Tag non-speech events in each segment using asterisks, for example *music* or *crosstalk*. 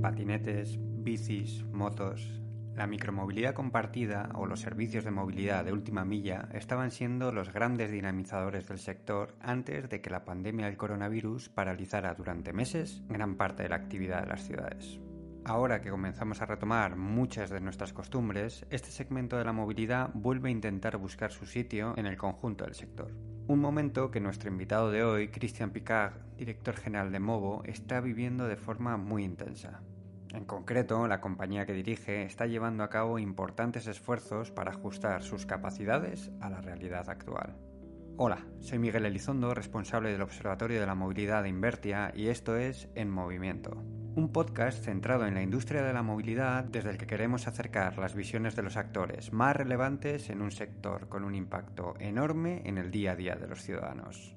patinetes, bicis, motos. La micromovilidad compartida o los servicios de movilidad de última milla estaban siendo los grandes dinamizadores del sector antes de que la pandemia del coronavirus paralizara durante meses gran parte de la actividad de las ciudades. Ahora que comenzamos a retomar muchas de nuestras costumbres, este segmento de la movilidad vuelve a intentar buscar su sitio en el conjunto del sector. Un momento que nuestro invitado de hoy, Christian Picard, director general de Movo, está viviendo de forma muy intensa. En concreto, la compañía que dirige está llevando a cabo importantes esfuerzos para ajustar sus capacidades a la realidad actual. Hola, soy Miguel Elizondo, responsable del Observatorio de la Movilidad de Invertia y esto es En Movimiento, un podcast centrado en la industria de la movilidad desde el que queremos acercar las visiones de los actores más relevantes en un sector con un impacto enorme en el día a día de los ciudadanos.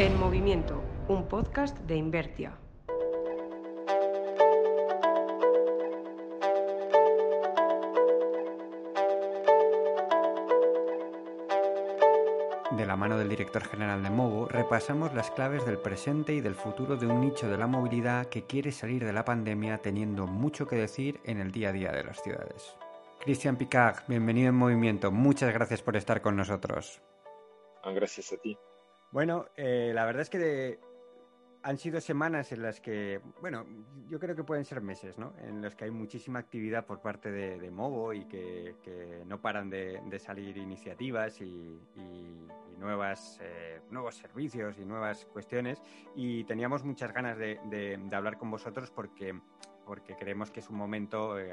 En Movimiento, un podcast de Invertia. Director general de Movo, repasamos las claves del presente y del futuro de un nicho de la movilidad que quiere salir de la pandemia teniendo mucho que decir en el día a día de las ciudades. Cristian Picard, bienvenido en Movimiento. Muchas gracias por estar con nosotros. Ah, gracias a ti. Bueno, eh, la verdad es que han sido semanas en las que, bueno, yo creo que pueden ser meses, ¿no? En los que hay muchísima actividad por parte de, Movo y que, no paran de, salir iniciativas y, nuevas, eh, nuevos servicios y nuevas cuestiones. Y teníamos muchas ganas de, hablar con vosotros porque, porque creemos que es un momento... Eh,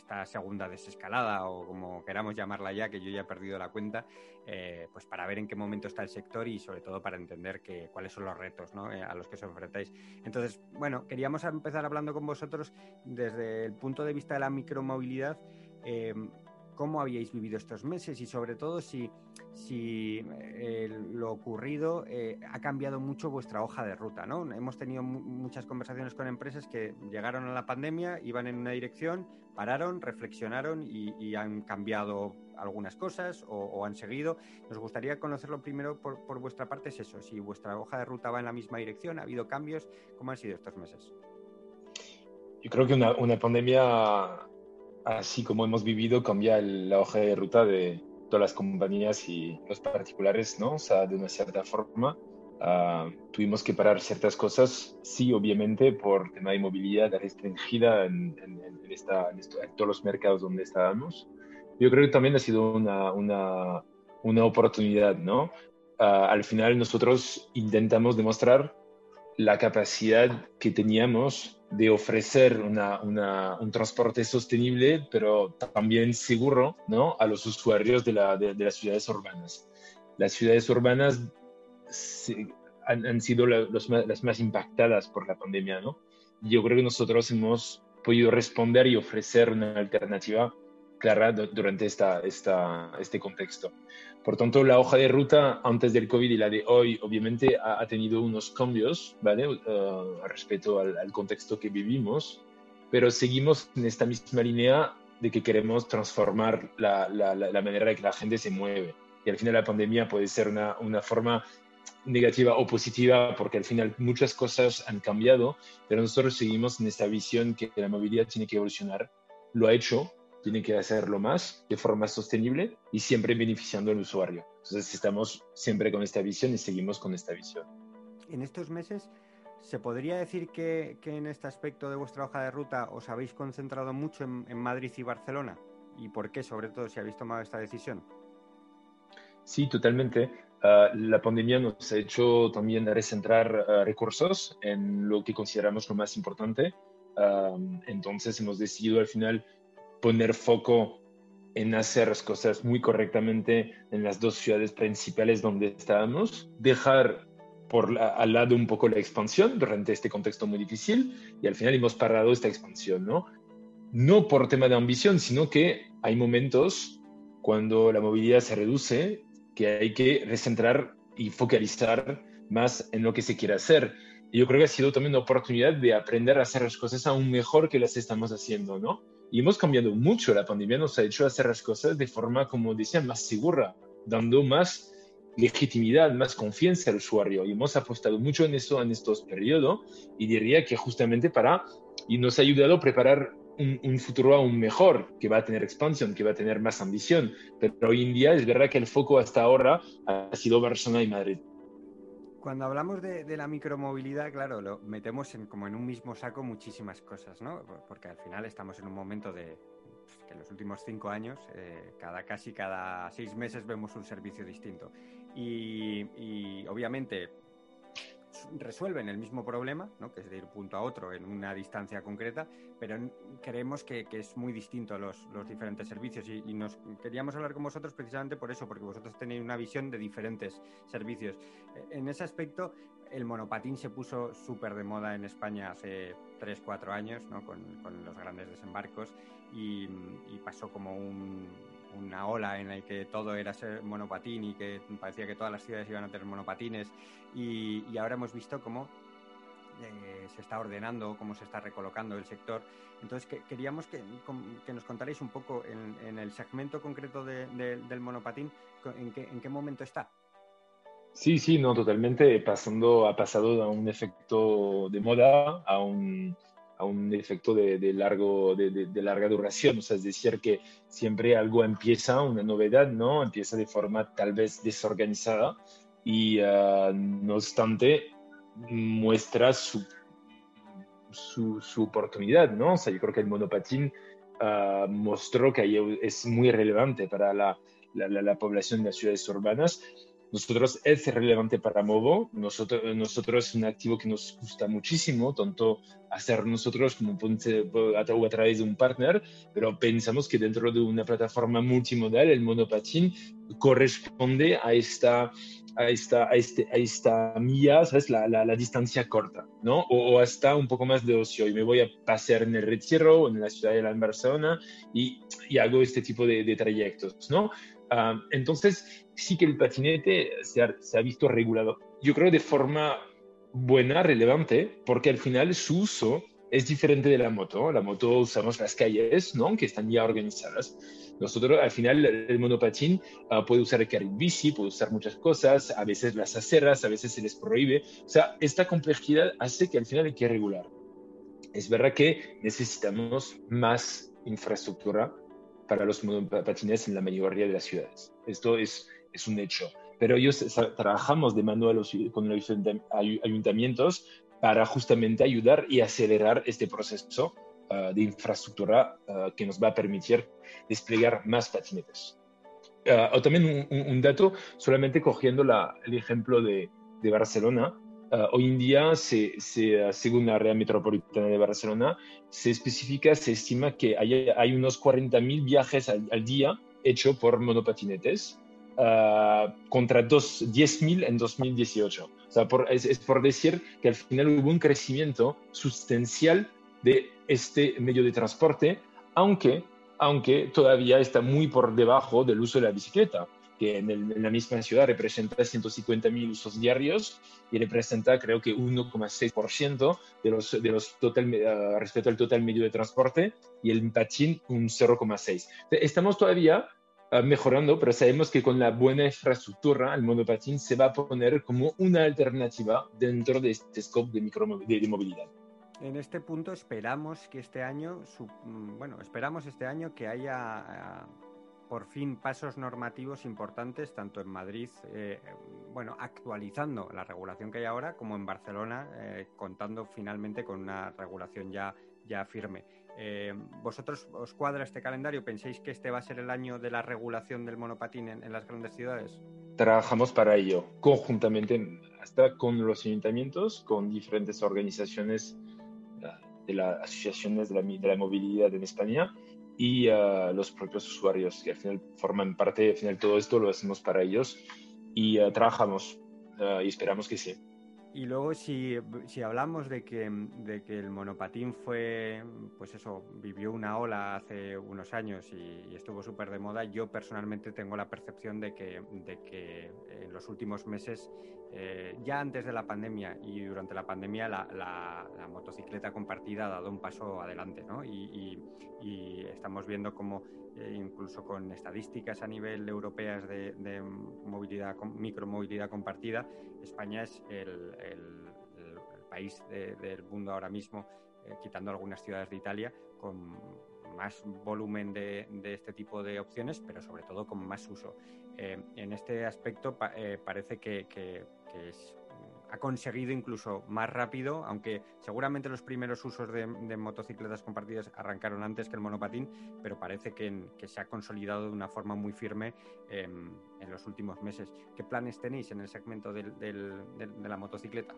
esta segunda desescalada o como queramos llamarla ya, que yo ya he perdido la cuenta, eh, pues para ver en qué momento está el sector y sobre todo para entender que, cuáles son los retos eh, a los que os enfrentáis. Entonces, bueno, queríamos empezar hablando con vosotros desde el punto de vista de la micromovilidad. Cómo habíais vivido estos meses y sobre todo si, eh, lo ocurrido eh, ha cambiado mucho vuestra hoja de ruta. ¿no? Hemos tenido muchas conversaciones con empresas que llegaron a la pandemia, iban en una dirección, pararon, reflexionaron y, han cambiado algunas cosas o, han seguido. Nos gustaría conocerlo primero por, vuestra parte, es eso, si vuestra hoja de ruta va en la misma dirección, ha habido cambios, ¿cómo han sido estos meses? Yo creo que una pandemia así como hemos vivido, cambia la hoja de ruta de todas las compañías y los particulares, ¿no? O sea, de una cierta forma. Uh, tuvimos que parar ciertas cosas, sí, obviamente, por tema de movilidad restringida en, todos los mercados donde estábamos. Yo creo que también ha sido una, una, una oportunidad, ¿no? Uh, al final nosotros intentamos demostrar la capacidad que teníamos de ofrecer un transporte sostenible, pero también seguro ¿no? a los usuarios de, las ciudades urbanas. Las ciudades urbanas han, sido las más impactadas por la pandemia. ¿no? Yo creo que nosotros hemos podido responder y ofrecer una alternativa clara durante esta, esta, este contexto. Por tanto, la hoja de ruta antes del COVID y la de hoy, obviamente, ha, tenido unos cambios, ¿vale? Uh, respecto al, contexto que vivimos, pero seguimos en esta misma línea de que queremos transformar la, la, la, manera en que la gente se mueve. Y al final la pandemia puede ser una, una forma negativa o positiva, porque al final muchas cosas han cambiado, pero nosotros seguimos en esta visión que la movilidad tiene que evolucionar. Lo ha hecho, tiene que hacerlo más de forma sostenible y siempre beneficiando al usuario. Entonces estamos siempre con esta visión y seguimos con esta visión. En estos meses, ¿se podría decir que, que en este aspecto de vuestra hoja de ruta os habéis concentrado mucho en, en Madrid y Barcelona? ¿Y por qué, sobre todo, si habéis tomado esta decisión? Sí, totalmente. Uh, la pandemia nos ha hecho también recentrar uh, recursos en lo que consideramos lo más importante. Uh, entonces hemos decidido al final poner foco en hacer las cosas muy correctamente en las dos ciudades principales donde estábamos, dejar por al lado un poco la expansión durante este contexto muy difícil y al final hemos parado esta expansión, ¿no? No por tema de ambición, sino que hay momentos cuando la movilidad se reduce que hay que recentrar y focalizar más en lo que se quiere hacer. Y yo creo que ha sido también una oportunidad de aprender a hacer las cosas aún mejor que las estamos haciendo, ¿no? Y hemos cambiado mucho. La pandemia nos ha hecho hacer las cosas de forma, como decía, más segura, dando más legitimidad, más confianza al usuario. Y hemos apostado mucho en eso en estos periodos y diría que justamente para, y nos ha ayudado a preparar un, futuro aún mejor, que va a tener expansión, que va a tener más ambición. Pero hoy en día es verdad que el foco hasta ahora ha sido Barcelona y Madrid. Cuando hablamos de, la micromovilidad, claro, lo metemos en, como en un mismo saco muchísimas cosas, ¿no? Porque al final estamos en un momento de pues, que en los últimos cinco años, eh, cada casi cada seis meses vemos un servicio distinto. y obviamente resuelven el mismo problema, ¿no? que es de ir punto a otro en una distancia concreta, pero creemos que, es muy distinto los, los diferentes servicios y, nos queríamos hablar con vosotros precisamente por eso, porque vosotros tenéis una visión de diferentes servicios. E, en ese aspecto, el monopatín se puso súper de moda en España hace 3, 4 años, ¿no? con, los grandes desembarcos y pasó como un una ola en la que todo era ser monopatín y que parecía que todas las ciudades iban a tener monopatines y, ahora hemos visto cómo eh, se está ordenando, cómo se está recolocando el sector. Entonces queríamos que, nos contarais un poco en, el segmento concreto del monopatín, en qué, en qué momento está. Sí, sí, no, totalmente. Pasando, ha pasado a un efecto de moda a un, a un efecto de, largo, de, larga duración. O sea, es decir, que siempre algo empieza, una novedad, ¿no? Empieza de forma tal vez desorganizada y ah, no obstante muestra su, su, oportunidad, ¿no? O sea, yo creo que el monopatín ah, mostró que es muy relevante para la, la, la población de las ciudades urbanas nosotros es relevante para Movo, nosotros, nosotros es un activo que nos gusta muchísimo, tanto hacer nosotros como a través de un partner, pero pensamos que dentro de una plataforma multimodal el monopatín corresponde a esta, a esta, a este, a esta milla, ¿sabes? La, la, distancia corta, ¿no? O, hasta un poco más de ocio y me voy a pasear en el Retiro o en la ciudad de la Barcelona y, y hago este tipo de, de trayectos, ¿no? Ah, entonces, sí que el patinete se ha, visto regulado. Yo creo de forma buena, relevante, porque al final su uso es diferente de la moto. La moto usamos las calles, ¿no? Que están ya organizadas. Nosotros, al final, el monopatín ah, puede usar el carril bici, puede usar muchas cosas, a veces las aceras, a veces se les prohíbe. O sea, esta complejidad hace que al final hay que regular. Es verdad que necesitamos más infraestructura para los monopatines en la mayoría de las ciudades. Esto es, es un hecho. Pero ellos trabajamos de mano con los ayuntamientos para justamente ayudar y acelerar este proceso ah, de infraestructura ah, que nos va a permitir desplegar más patinetes. Ah, o también un, dato, solamente cogiendo la, el ejemplo de, de Barcelona, Uh, hoy en día, se, se, uh, según la área metropolitana de Barcelona, se especifica, se estima que hay, hay unos 40.000 viajes al, al, día hechos por monopatinetes uh, contra 10.000 en 2018. O sea, por, es, es, por decir que al final hubo un crecimiento sustancial de este medio de transporte, aunque, aunque todavía está muy por debajo del uso de la bicicleta que en, la misma ciudad representa 150.000 usos diarios y representa creo que 1,6% de los, de los total, uh, respecto al total medio de transporte y el patín un 0,6%. Estamos todavía mejorando, pero sabemos que con la buena infraestructura el monopatín se va a poner como una alternativa dentro de este scope de, de, movilidad. En este punto esperamos que este año, mm, bueno, esperamos este año que haya uh, por fin pasos normativos importantes, tanto en Madrid, eh, bueno, actualizando la regulación que hay ahora, como en Barcelona, eh, contando finalmente con una regulación ya, ya firme. Eh, ¿Vosotros os cuadra este calendario? ¿Pensáis que este va a ser el año de la regulación del monopatín en, las grandes ciudades? Trabajamos para ello, conjuntamente, hasta con los ayuntamientos, con diferentes organizaciones de las asociaciones de la, de la movilidad en España y a los propios usuarios, que al final forman parte, al final todo esto lo hacemos para ellos y uh, trabajamos uh, y esperamos que sí. Y luego si, si hablamos de que, de que, el monopatín fue, pues eso, vivió una ola hace unos años y, estuvo súper de moda, yo personalmente tengo la percepción de que, de que en los últimos meses eh, ya antes de la pandemia y durante la pandemia la, motocicleta compartida ha dado un paso adelante, ¿no? Y, estamos viendo cómo eh, incluso con estadísticas a nivel europeas de, de movilidad, micromovilidad compartida, España es el, país del mundo ahora mismo, eh, quitando algunas ciudades de Italia, con más volumen de, este tipo de opciones, pero sobre todo con más uso. Eh, en este aspecto parece que, que es ha conseguido incluso más rápido, aunque seguramente los primeros usos de, motocicletas compartidas arrancaron antes que el monopatín, pero parece que, se ha consolidado de una forma muy firme em, en los últimos meses. ¿Qué planes tenéis en el segmento de la motocicleta?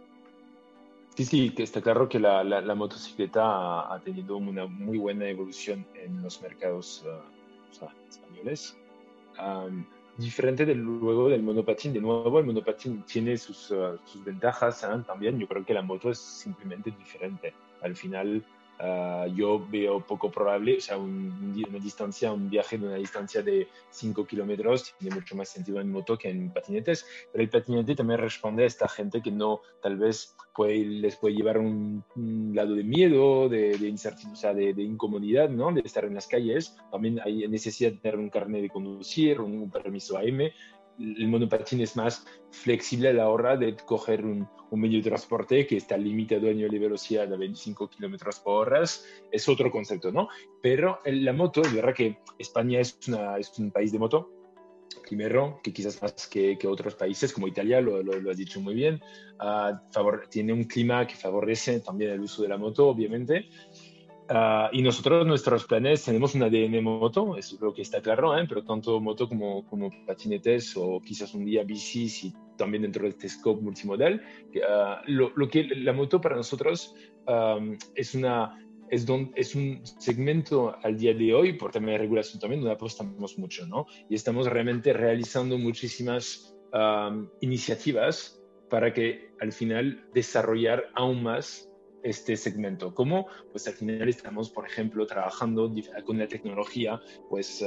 Sí, sí, está claro que la, motocicleta ha, tenido una muy buena evolución en los mercados uh, españoles diferente del, luego del monopatín. De nuevo, el monopatín tiene sus, uh, sus ventajas ¿eh? también. Yo creo que la moto es simplemente diferente. Al final, Ah, yo veo poco probable, o sea, un, una distancia, un viaje de una distancia de 5 kilómetros tiene mucho más sentido en moto que en patinetes, pero el patinete también responde a esta gente que no, tal vez puede, les puede llevar un, lado de miedo, de, de incertidumbre, o sea, de, de, incomodidad, ¿no? De estar en las calles. También hay necesidad de tener un carnet de conducir, un, un permiso AM, el monopatín es más flexible a la hora de coger un, medio de transporte que está limitado a nivel de velocidad a 25 kilómetros por hora. Es otro concepto, ¿no? Pero la moto, es verdad que España es, es un país de moto, primero, que quizás más que, otros países como Italia, lo, lo, has dicho muy bien, uh, favor, tiene un clima que favorece también el uso de la moto, obviamente, Ah, y nosotros, nuestros planes, tenemos un ADN moto, eso creo que está claro, ¿eh? pero tanto moto como, como patinetes o quizás un día bicis y también dentro de este scope multimodal. Uh, lo, lo, que la moto para nosotros um, es, una, es, don, es un segmento al día de hoy, por tema de regulación también, donde apostamos mucho, ¿no? Y estamos realmente realizando muchísimas um, iniciativas para que al final desarrollar aún más este segmento. ¿Cómo? Pues al final estamos, por ejemplo, trabajando con la tecnología, pues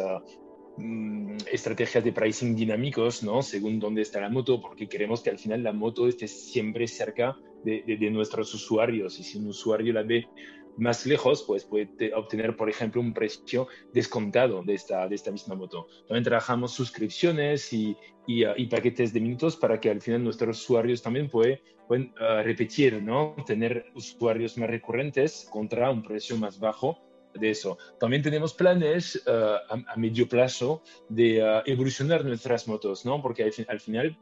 mm, estrategias de pricing dinámicos, ¿no? Según dónde está la moto, porque queremos que al final la moto esté siempre cerca de, de nuestros usuarios. Y si un usuario la ve más lejos, pues puede obtener, por ejemplo, un precio descontado de esta, de esta misma moto. También trabajamos suscripciones y, y, ah, paquetes de minutos para que al final nuestros usuarios también pueden, pueden ah, repetir, ¿no? Tener usuarios más recurrentes contra un precio más bajo de eso. También tenemos planes ah, a, medio plazo de evolucionar nuestras motos, ¿no? Porque al, final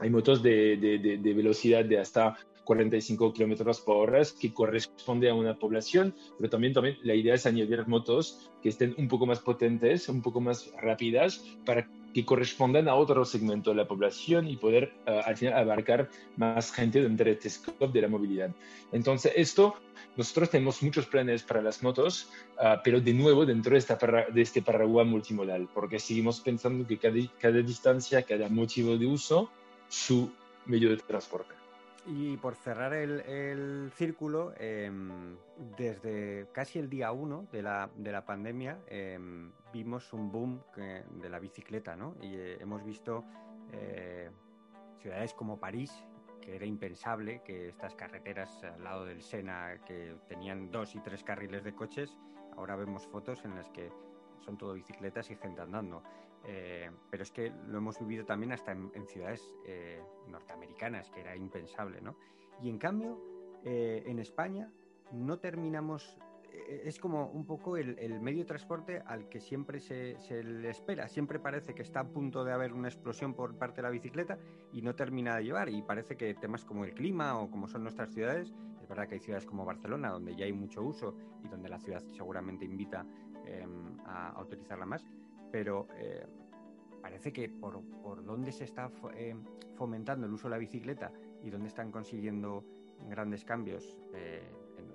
hay motos de, de, de, velocidad de hasta 45 kilómetros por hora, que corresponde a una población, pero también, también la idea es añadir motos que estén un poco más potentes, un poco más rápidas, para que correspondan a otro segmento de la población y poder uh, al final abarcar más gente dentro de este scope de la movilidad. Entonces, esto, nosotros tenemos muchos planes para las motos, uh, pero de nuevo dentro de, esta de este paraguas multimodal, porque seguimos pensando que cada, cada distancia, cada motivo de uso, su medio de transporte. Y por cerrar el, círculo, em, desde casi el día uno de la, de la pandemia em, vimos un boom de la bicicleta, ¿no? Y eh, hemos visto eh, ciudades como París, que era impensable que estas carreteras al lado del Sena, que tenían dos y tres carriles de coches, ahora vemos fotos en las que son todo bicicletas y gente andando. Eh, pero es que lo hemos vivido también hasta en, ciudades eh, norteamericanas, que era impensable, ¿no? Y en cambio, eh, en España no terminamos, es como un poco el, medio de transporte al que siempre se, le espera, siempre parece que está a punto de haber una explosión por parte de la bicicleta y no termina de llevar, y parece que temas como el clima o como son nuestras ciudades, es verdad que hay ciudades como Barcelona, donde ya hay mucho uso y donde la ciudad seguramente invita em, a utilizarla más, pero eh, parece que por, por dónde se está eh, fomentando el uso de la bicicleta y dónde están consiguiendo grandes cambios eh,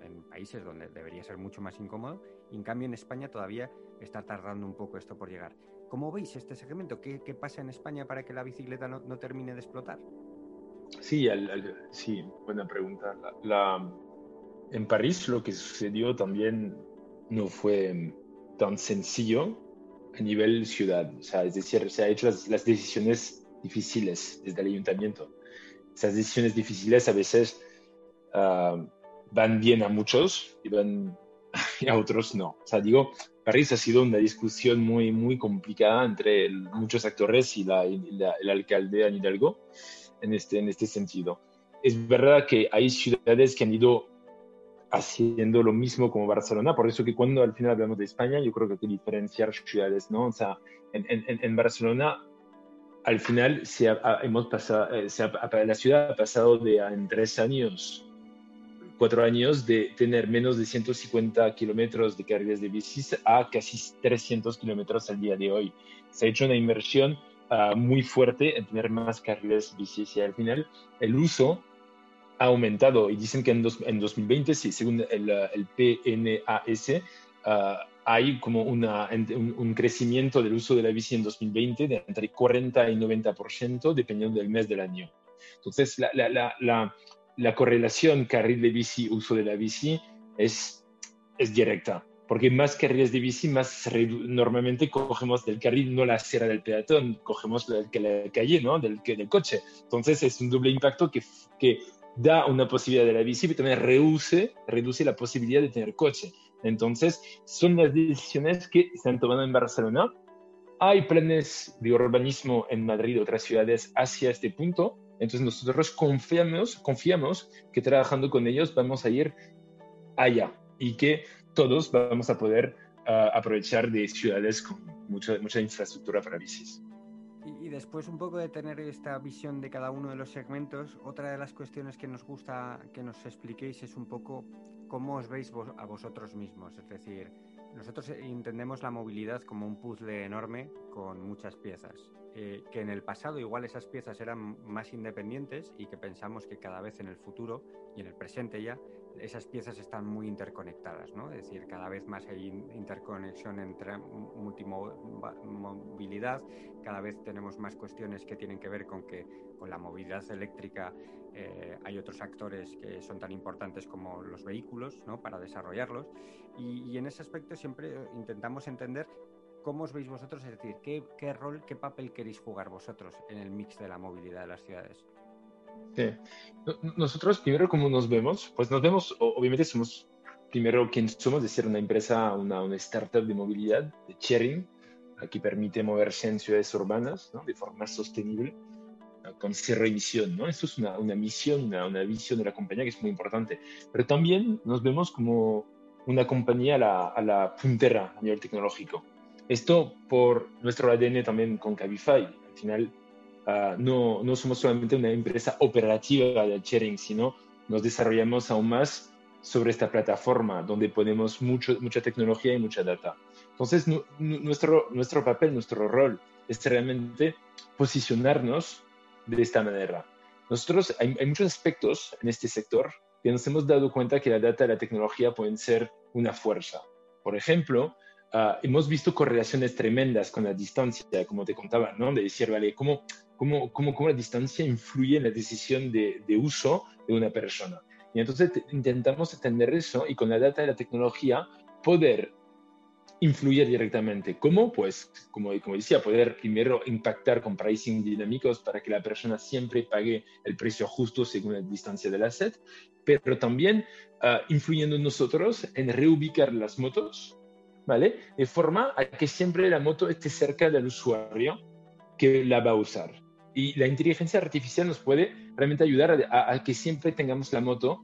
en, países donde debería ser mucho más incómodo, en cambio en España todavía está tardando un poco esto por llegar. ¿Cómo veis este segmento? ¿Qué, qué pasa en España para que la bicicleta no, no termine de explotar? Sí, sí buena pregunta. En París lo que sucedió también no fue tan sencillo a nivel ciudad. O sea, es decir, se han hecho las, decisiones difíciles desde el ayuntamiento. Esas decisiones difíciles a veces ah, van bien a muchos y van *laughs* a otros no. O sea, digo, París ha sido una discusión muy, muy complicada entre muchos actores y, la, el alcalde Anne Hidalgo en este, en este sentido. Es verdad que hay ciudades que han ido haciendo lo mismo como Barcelona, por eso que cuando al final hablamos de España, yo creo que hay que diferenciar ciudades, ¿no? O sea, en, en, en Barcelona, al final, se hemos pasado, eh, se la ciudad ha pasado de en tres años cuatro años de tener menos de 150 kilómetros de carriles de bicis a casi 300 kilómetros al día de hoy. Se ha hecho una inversión ah, muy fuerte en tener más carriles bicis y al final el uso ha aumentado y dicen que en, en 2020, sí, según el, el PNAS, ah, hay como una, un, un, crecimiento del uso de la bici en 2020 de entre 40 y 90% dependiendo del mes del año. Entonces, la, la, la, la correlación carril de bici, uso de la bici, es, es directa. Porque más carriles de bici, más normalmente cogemos del carril, no la acera del peatón, cogemos la, la calle ¿no? del, del coche. Entonces es un doble impacto que, que da una posibilidad de la bici, pero también reduce, reduce la posibilidad de tener coche. Entonces, son las decisiones que se han tomado en Barcelona. Hay planes de urbanismo en Madrid y otras ciudades hacia este punto, entonces nosotros confiamos, confiamos que trabajando con ellos vamos a ir allá y que todos vamos a poder uh, aprovechar de ciudades con mucha, mucha infraestructura para bicis. Y, después un poco de tener esta visión de cada uno de los segmentos, otra de las cuestiones que nos gusta que nos expliquéis es un poco cómo os veis a vosotros mismos, es decir, nosotros entendemos la movilidad como un puzzle enorme con muchas piezas, eh, que en el pasado igual esas piezas eran más independientes y que pensamos que cada vez en el futuro y en el presente ya esas piezas están muy interconectadas, ¿no? Es decir, cada vez más hay interconexión entre multimovilidad, cada vez tenemos más cuestiones que tienen que ver con que con la movilidad eléctrica eh, hay otros actores que son tan importantes como los vehículos, ¿no? Para desarrollarlos y, en ese aspecto siempre intentamos entender ¿Cómo os veis vosotros? Es decir, ¿qué, ¿qué, rol, qué papel queréis jugar vosotros en el mix de la movilidad de las ciudades? Sí. Nosotros primero, ¿cómo nos vemos? Pues nos vemos, obviamente somos primero quien somos, es decir, una empresa, una, una startup de movilidad, de sharing, que permite moverse en ciudades urbanas ¿no? de forma sostenible, con cero emisión. ¿no? Esto es una, una misión, una, una, visión de la compañía que es muy importante. Pero también nos vemos como una compañía a la, a la puntera a nivel tecnológico. Esto por nuestro ADN también con Cabify. Al final, uh, no, no somos solamente una empresa operativa de sharing, sino nos desarrollamos aún más sobre esta plataforma donde ponemos mucho, mucha tecnología y mucha data. Entonces, nuestro, nuestro papel, nuestro rol es realmente posicionarnos de esta manera. Nosotros, hay, hay, muchos aspectos en este sector que nos hemos dado cuenta que la data y la tecnología pueden ser una fuerza. Por ejemplo, uh, hemos visto correlaciones tremendas con la distancia, como te contaba, ¿no? De decir, vale, ¿cómo, cómo, cómo, cómo la distancia influye en la decisión de, de uso de una persona? Y entonces intentamos entender eso y con la data y la tecnología poder influir directamente. ¿Cómo? Pues, como, como decía, poder primero impactar con pricing dinámicos para que la persona siempre pague el precio justo según la distancia del asset, pero también uh, influyendo nosotros en reubicar las motos ¿vale? De forma a que siempre la moto esté cerca del usuario que la va a usar. Y la inteligencia artificial nos puede realmente ayudar a, a, que siempre tengamos la moto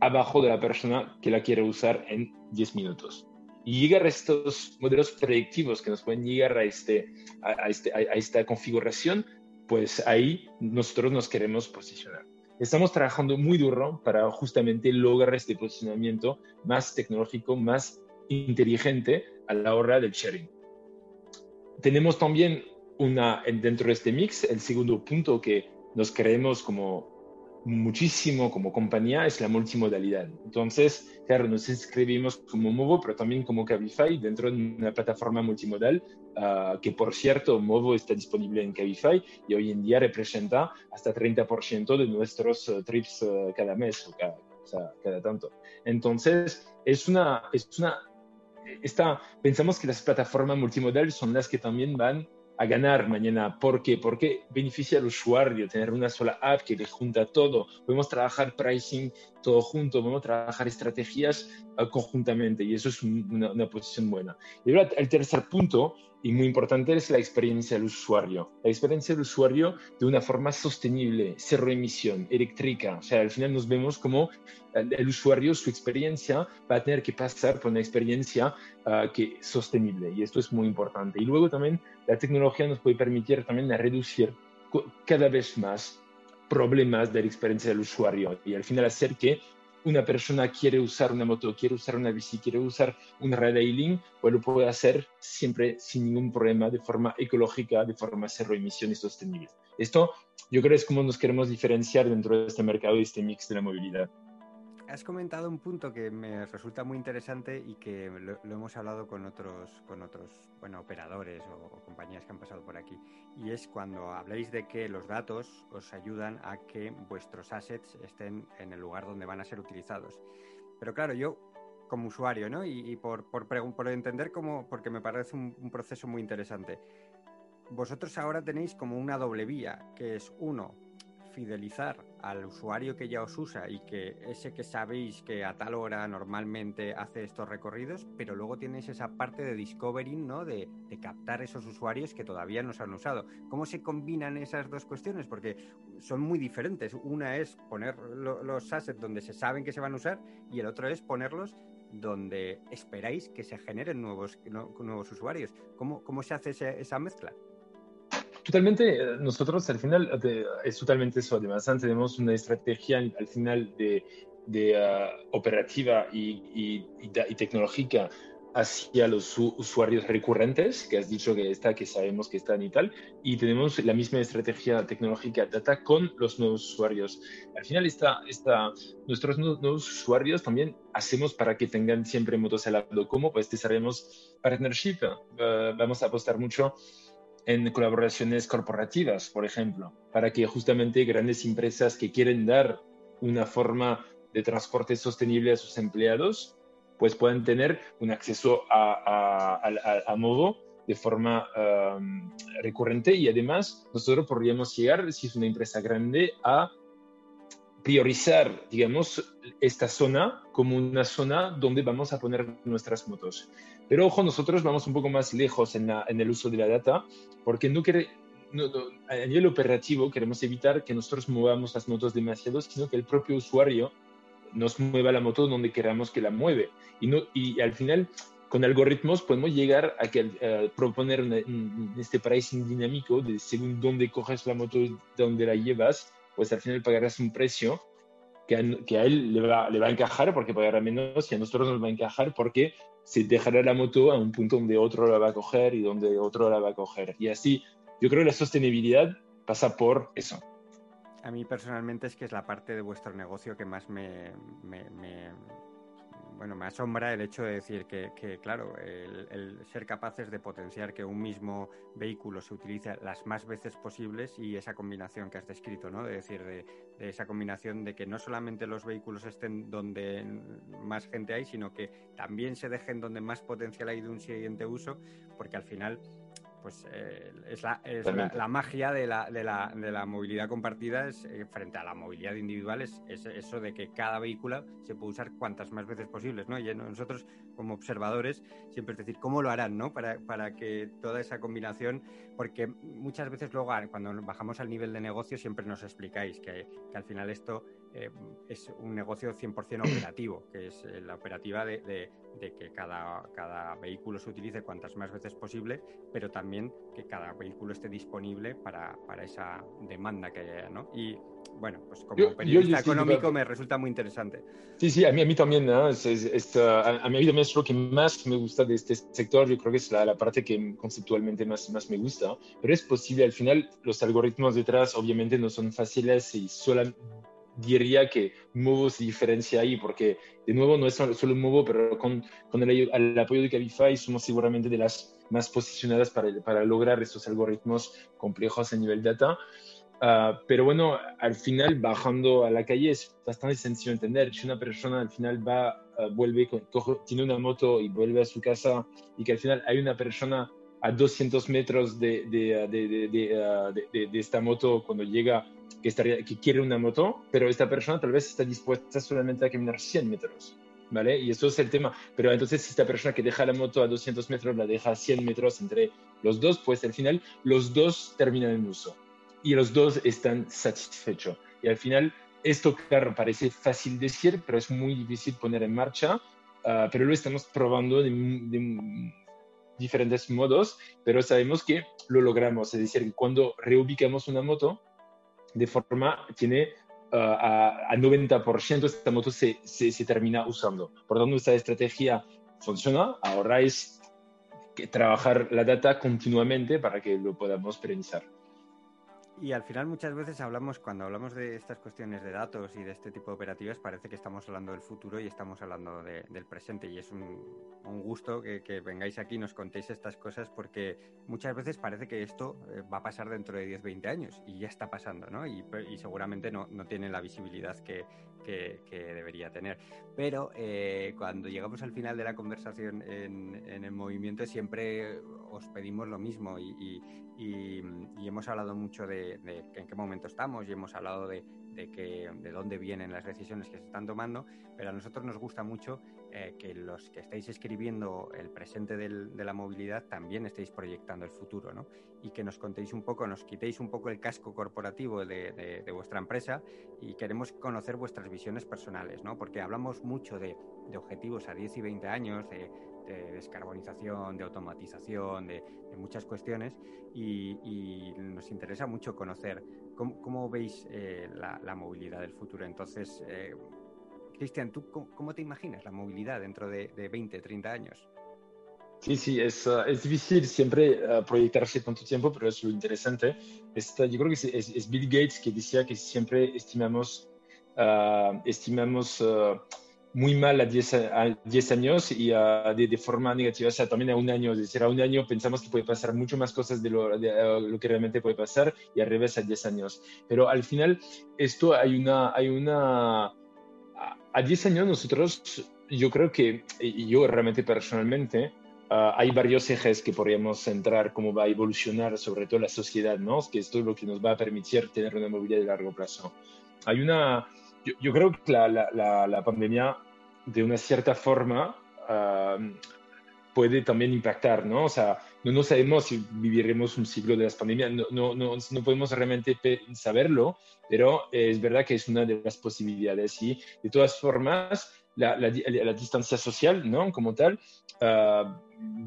abajo de la persona que la quiere usar en 10 minutos. Y llegar a estos modelos predictivos que nos pueden llegar a, este, a, este, a esta configuración, pues ahí nosotros nos queremos posicionar. Estamos trabajando muy duro para justamente lograr este posicionamiento más tecnológico, más inteligente a la hora del sharing. Tenemos también una, dentro de este mix, el segundo punto que nos creemos como muchísimo como compañía es la multimodalidad. Entonces, claro, nos inscribimos como Movo, pero también como Cabify dentro de una plataforma multimodal, uh, que por cierto, Movo está disponible en Cabify y hoy en día representa hasta 30% de nuestros uh, trips uh, cada mes o cada, o sea, cada tanto. Entonces, es una, es una esta, pensamos que las plataformas multimodal son las que también van a ganar mañana. ¿Por qué? Porque beneficia al usuario tener una sola app que le junta todo. Podemos trabajar pricing todo junto, podemos trabajar estrategias uh, conjuntamente y eso es una, una, posición buena. Y ahora el tercer punto y muy importante es la experiencia del usuario. La experiencia del usuario de una forma sostenible, cero emisión, eléctrica. O sea, al final nos vemos como el, usuario, su experiencia va a tener que pasar por una experiencia uh, que sostenible y esto es muy importante. Y luego también la tecnología nos puede permitir también reducir cada vez más problemas de la experiencia del usuario y al final hacer que una persona quiere usar una moto, quiere usar una bici, quiere usar un retailing, pues lo puede hacer siempre sin ningún problema, de forma ecológica, de forma cero emisión y sostenible. Esto yo creo es como nos queremos diferenciar dentro de este mercado y este mix de la movilidad has comentado un punto que me resulta muy interesante y que lo, hemos hablado con otros, con otros bueno, operadores o, compañías que han pasado por aquí. Y es cuando habléis de que los datos os ayudan a que vuestros assets estén en el lugar donde van a ser utilizados. Pero claro, yo como usuario, ¿no? Y, por, entender cómo, porque me parece un proceso muy interesante. Vosotros ahora tenéis como una doble vía, que es uno, fidelizar al usuario que ya os usa y que ese que sabéis que a tal hora normalmente hace estos recorridos, pero luego tienes esa parte de discovery, ¿no? De, captar esos usuarios que todavía no se han usado. ¿Cómo se combinan esas dos cuestiones? Porque son muy diferentes. Una es poner los assets donde se saben que se van a usar y el otro es ponerlos donde esperáis que se generen nuevos, usuarios. ¿Cómo, cómo se hace esa mezcla? Totalmente, nosotros al final es totalmente eso. Además, tenemos una estrategia al final de, de ah, operativa y, y, tecnológica hacia los usuarios recurrentes, que has dicho que está, que sabemos que están y tal, y tenemos la misma estrategia tecnológica data con los nuevos usuarios. Al final, está, está, nuestros nuevos usuarios también hacemos para que tengan siempre motos al lado. ¿Cómo? Pues desarrollamos partnership, ah, vamos a apostar mucho en colaboraciones corporativas, por ejemplo, para que justamente grandes empresas que quieren dar una forma de transporte sostenible a sus empleados, pues puedan tener un acceso a, a, a, modo de forma um, recurrente y además nosotros podríamos llegar, si es una empresa grande, a priorizar, digamos, esta zona como una zona donde vamos a poner nuestras motos. Pero ojo, nosotros vamos un poco más lejos en, el uso de la data, porque no quiere, a nivel operativo queremos evitar que nosotros movamos las motos demasiado, sino que el propio usuario nos mueva la moto donde queramos que la mueve. Y, no, y al final, con algoritmos podemos llegar a que, proponer este pricing dinámico de según dónde coges la moto, dónde la llevas, pues al final pagarás un precio que a, que a él le va, le va, a encajar porque pagará menos y a nosotros nos va a encajar porque se dejará la moto a un punto donde otro la va a coger y donde otro la va a coger. Y así, yo creo que la sostenibilidad pasa por eso. A mí personalmente es que es la parte de vuestro negocio que más me, me, me bueno, me asombra el hecho de decir que, claro, el, ser capaces de potenciar que un mismo vehículo se utilice las más veces posibles y esa combinación que has descrito, ¿no? De decir, de, esa combinación de que no solamente los vehículos estén donde más gente hay, sino que también se dejen donde más potencial hay de un siguiente uso, porque al final pues eh, es, la, es la, magia de la, de, la, de la, movilidad compartida es, eh, frente a la movilidad individual es, eso de que cada vehículo se puede usar cuantas más veces posibles, ¿no? Y nosotros como observadores siempre es decir, ¿cómo lo harán, ¿no? Para, para que toda esa combinación, porque muchas veces luego cuando bajamos al nivel de negocio siempre nos explicáis que, que al final esto eh, es un negocio 100% operativo, que es la operativa de, de que cada, cada vehículo se utilice cuantas más veces posible, pero también que cada vehículo esté disponible para, para esa demanda que haya, ¿no? Y bueno, pues como periodista económico me resulta muy interesante. Sí, sí, a mí, a mí también, ¿no? es, es, a, mí también es lo que más me gusta de este sector, yo creo que es la, la, parte que conceptualmente más, más me gusta, pero es posible, al final los algoritmos detrás obviamente no son fáciles y solamente diría que Movo se diferencia ahí, porque de nuevo no es solo Movo, pero con, con el, apoyo de Cabify somos seguramente de las más posicionadas para, para lograr estos algoritmos complejos a nivel data. Ah, pero bueno, al final, bajando a la calle es bastante sencillo entender. Si una persona al final va, uh, vuelve, tiene una moto y vuelve a su casa y que al final hay una persona a 200 metros de, de, de, de, esta moto cuando llega, que, estaría, que quiere una moto, pero esta persona tal vez está dispuesta solamente a caminar 100 metros. ¿Vale? Y eso es el tema. Pero entonces, esta persona que deja la moto a 200 metros la deja a 100 metros entre los dos, pues al final los dos terminan en uso y los dos están satisfechos. Y al final, esto, claro, parece fácil decir, pero es muy difícil poner en marcha, uh, pero lo estamos probando de, de, diferentes modos, pero sabemos que lo logramos. Es decir, cuando reubicamos una moto, de forma, tiene uh, a, a, 90% esta moto se, se, se, termina usando. Por tanto, esta estrategia funciona. Ahora es que trabajar la data continuamente para que lo podamos perenizar. Y al final muchas veces hablamos, cuando hablamos de estas cuestiones de datos y de este tipo de operativas, parece que estamos hablando del futuro y estamos hablando de, del presente. Y es un, un gusto que, que, vengáis aquí y nos contéis estas cosas porque muchas veces parece que esto eh, va a pasar dentro de 10, 20 años y ya está pasando, ¿no? Y, y seguramente no, no, tiene la visibilidad que, que, que debería tener. Pero eh, cuando llegamos al final de la conversación en, en, el movimiento siempre os pedimos lo mismo y, y, y hemos hablado mucho de, de, en qué momento estamos y hemos hablado de, de, que, de dónde vienen las decisiones que se están tomando, pero a nosotros nos gusta mucho eh, que los que estáis escribiendo el presente del, de la movilidad también estéis proyectando el futuro, ¿no? Y que nos contéis un poco, nos quitéis un poco el casco corporativo de, de, de vuestra empresa y queremos conocer vuestras visiones personales, ¿no? Porque hablamos mucho de, objetivos a 10 y 20 años, de, de descarbonización, de automatización, de, de muchas cuestiones y, y, nos interesa mucho conocer cómo, cómo veis eh, la, la, movilidad del futuro. Entonces, eh, Cristian, ¿tú cómo, cómo, te imaginas la movilidad dentro de, de 20, 30 años? Sí, sí, es, uh, es difícil siempre uh, proyectarse tanto tiempo, pero es lo interesante. Esta, yo creo que es, es, es, Bill Gates que decía que siempre estimamos, uh, estimamos muy mal a 10, a 10 años y uh, de, de, forma negativa, o sea, también a un año. Es decir, a un año pensamos que puede pasar mucho más cosas de lo, de, lo que realmente puede pasar y al revés a 10 años. Pero al final, esto hay una... Hay una a 10 años nosotros, yo creo que, y yo realmente personalmente, Uh, hay varios ejes que podríamos entrar, cómo va a evolucionar sobre todo la sociedad, ¿no? Que esto es lo que nos va a permitir tener una movilidad de largo plazo. Hay una, yo, yo creo que la, la, la, pandemia, de una cierta forma, uh, puede también impactar, ¿no? O sea, no, no, sabemos si viviremos un siglo de las pandemias, no, no, no, no podemos realmente saberlo, pero es verdad que es una de las posibilidades. Y de todas formas, la, la, la, distancia social, ¿no? Como tal, uh,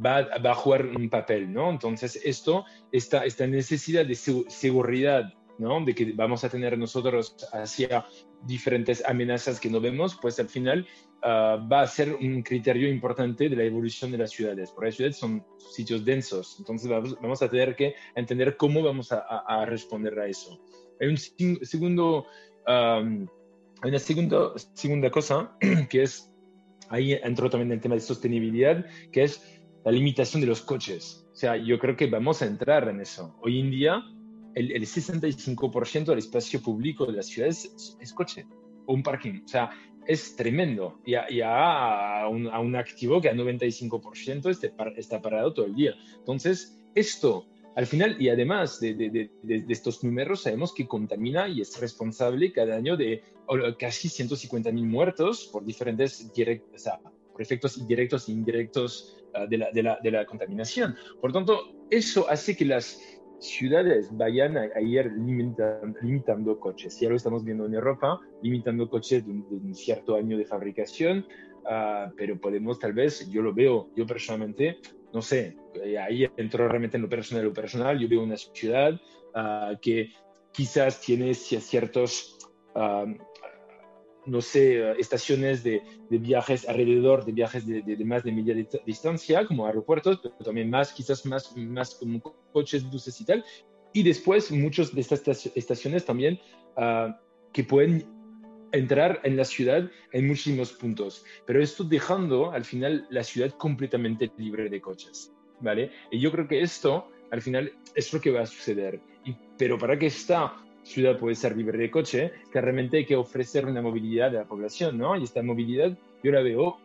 va, va, a jugar un papel, ¿no? Entonces, esto, esta, esta necesidad de seguridad, ¿no? De que vamos a tener nosotros hacia diferentes amenazas que no vemos, pues al final uh, va a ser un criterio importante de la evolución de las ciudades. Porque las ciudades son sitios densos, entonces vamos, vamos a tener que entender cómo vamos a, a, a responder a eso. Hay un segundo... Um, una segunda, segunda cosa *clears throat* que es, ahí entró también el tema de sostenibilidad, que es la limitación de los coches. O sea, yo creo que vamos a entrar en eso. Hoy en día, el, el 65% del espacio público de las ciudades es, es, coche o un parking. O sea, es tremendo. Y a, y a, un, a un, activo que a 95% esté, está parado todo el día. Entonces, esto al final, y además de, de, de, de, estos números, sabemos que contamina y es responsable cada año de casi 150 mil muertos por diferentes direct, o sea, por efectos directos e indirectos uh, la, la, de la, contaminación. Por tanto, eso hace que las ciudades vayan a, ir limitando, coches. Ya lo estamos viendo en Europa, limitando coches de un, cierto año de fabricación, uh, pero podemos tal vez, yo lo veo, yo personalmente, no sé, ahí entró realmente en lo personal, lo personal. Yo veo una ciudad uh, que quizás tiene ciertos, uh, no sé, estaciones de, de, viajes alrededor, de viajes de, de, más de media distancia, como aeropuertos, pero también más, quizás más, más como coches, buses y tal. Y después muchas de estas estaciones también uh, que pueden entrar en la ciudad en muchísimos puntos, pero esto dejando al final la ciudad completamente libre de coches, ¿vale? Y yo creo que esto al final es lo que va a suceder. Pero para que esta ciudad pueda ser libre de coche, claramente hay que ofrecer una movilidad a la población, ¿no? Y esta movilidad yo la veo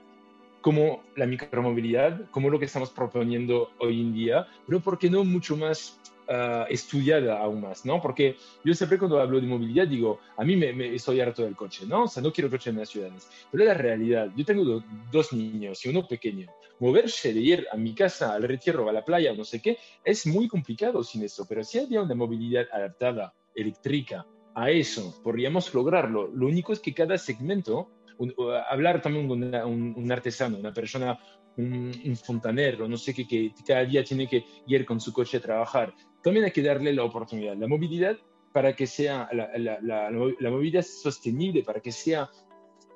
como la micromovilidad, como lo que estamos proponiendo hoy en día, pero ¿por qué no mucho más uh, estudiada aún más, ¿no? Porque yo siempre cuando hablo de movilidad digo, a mí me, me, estoy harto del coche, ¿no? O sea, no quiero coche en las ciudades. Pero la realidad, yo tengo do, dos niños y uno pequeño. Moverse de ir a mi casa, al retiro, a la playa, no sé qué, es muy complicado sin eso. Pero si había una movilidad adaptada, eléctrica, a eso, podríamos lograrlo. Lo único es que cada segmento un, hablar también con una, un, un, artesano, una persona, un, un, fontanero, no sé qué, que cada día tiene que ir con su coche a trabajar. También hay que darle la oportunidad, la movilidad para que sea la, la, la, la movilidad sostenible, para que sea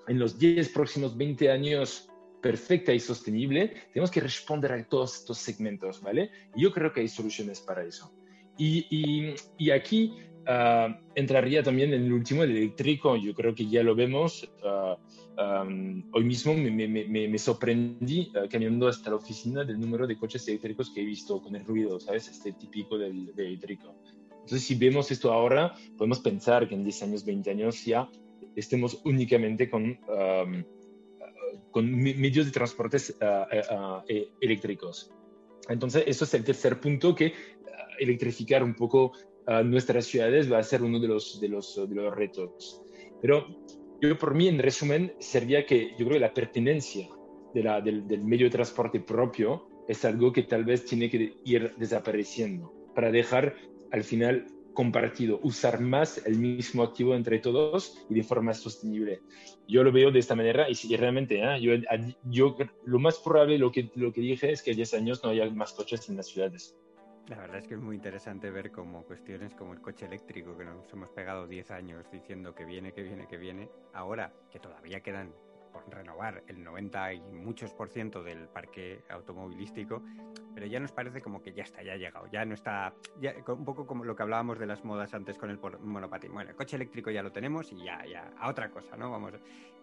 en los 10 próximos 20 años perfecta y sostenible, tenemos que responder a todos estos segmentos, ¿vale? Yo creo que hay soluciones para eso. Y, y, y aquí Uh, entraría también en el último, el eléctrico. Yo creo que ya lo vemos. Uh, um, hoy mismo me, me, me, me sorprendí uh, caminando hasta la oficina del número de coches eléctricos que he visto con el ruido, ¿sabes? Este típico del, del eléctrico. Entonces, si vemos esto ahora, podemos pensar que en 10 años, 20 años ya estemos únicamente con, um, con medios de transportes e, eléctricos. Entonces, eso es el tercer punto que electrificar un poco a nuestras ciudades va a ser uno de los, de los, de los retos. Pero yo por mí, en resumen, sería que yo creo que la pertenencia de la, del, del, medio de transporte propio es algo que tal vez tiene que ir desapareciendo para dejar al final compartido, usar más el mismo activo entre todos y de forma sostenible. Yo lo veo de esta manera y, y realmente ¿eh? yo, yo, lo más probable, lo que, lo que dije es que en 10 años no haya más coches en las ciudades. La verdad es que es muy interesante ver como cuestiones como el coche eléctrico, que nos hemos pegado 10 años diciendo que viene, que viene, que viene, ahora que todavía quedan por renovar el 90 y muchos por ciento del parque automovilístico, pero ya nos parece como que ya está, ya ha llegado, ya no está, ya, un poco como lo que hablábamos de las modas antes con el monopatín. Bueno, el coche eléctrico ya lo tenemos y ya, ya, a otra cosa, ¿no? Vamos,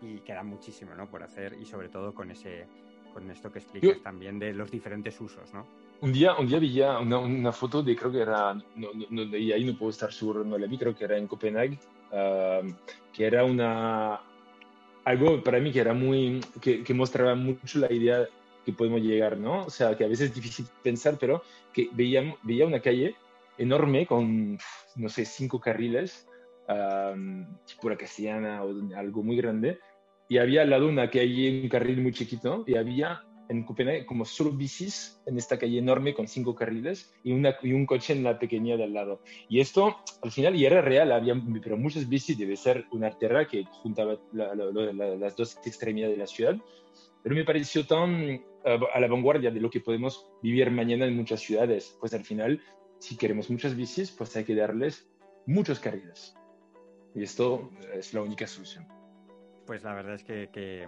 y queda muchísimo, ¿no? Por hacer y sobre todo con ese, con esto que explicas también de los diferentes usos, ¿no? Un día, un día vi una, una, foto de, creo que era, no, no, y ahí no puedo estar seguro, no la vi, creo que era en Copenhague, uh, que era una, algo para mí que era muy, que, que, mostraba mucho la idea que podemos llegar, ¿no? O sea, que a veces es difícil pensar, pero que veía, veía una calle enorme con, no sé, cinco carriles, um, tipo la castellana o algo muy grande, y había al lado una calle, un carril muy chiquito, y había en Copenhague como solo bicis en esta calle enorme con cinco carriles y, una, y un coche en la pequeña de al lado. Y esto al final y era real, había pero muchas bicis, debe ser una tierra que juntaba la, la, la, las dos extremidades de la ciudad. Pero me pareció tan uh, a la vanguardia de lo que podemos vivir mañana en muchas ciudades. Pues al final, si queremos muchas bicis, pues hay que darles muchos carriles. Y esto es la única solución. Pues la verdad es que, que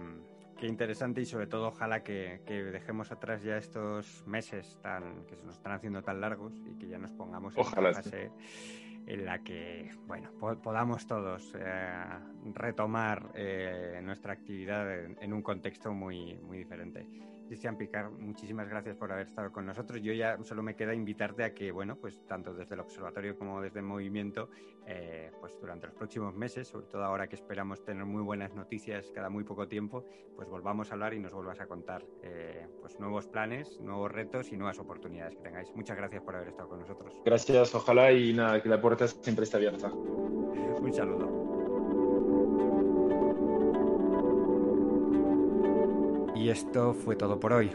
Qué interesante y sobre todo ojalá que, que, dejemos atrás ya estos meses tan que se nos están haciendo tan largos y que ya nos pongamos ojalá en una fase en la que bueno po podamos todos eh, retomar eh, nuestra actividad en, en, un contexto muy muy diferente. Cristian Picar, muchísimas gracias por haber estado con nosotros. Yo ya solo me queda invitarte a que, bueno, pues tanto desde el observatorio como desde el movimiento, eh, pues durante los próximos meses, sobre todo ahora que esperamos tener muy buenas noticias cada muy poco tiempo, pues volvamos a hablar y nos vuelvas a contar eh, pues nuevos planes, nuevos retos y nuevas oportunidades que tengáis. Muchas gracias por haber estado con nosotros. Gracias, ojalá y nada, que la puerta siempre esté abierta. Un saludo. Y esto fue todo por hoy.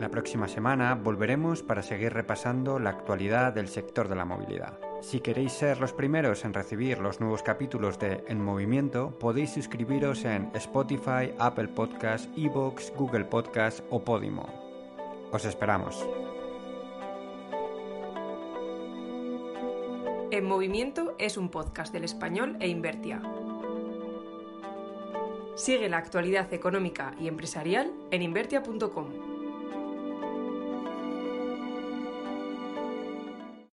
La próxima semana volveremos para seguir repasando la actualidad del sector de la movilidad. Si queréis ser los primeros en recibir los nuevos capítulos de En Movimiento, podéis suscribiros en Spotify, Apple Podcasts, Evox, Google Podcasts o Podimo. Os esperamos. En Movimiento es un podcast del español e Invertia. Sigue la actualidad económica y empresarial en invertia.com.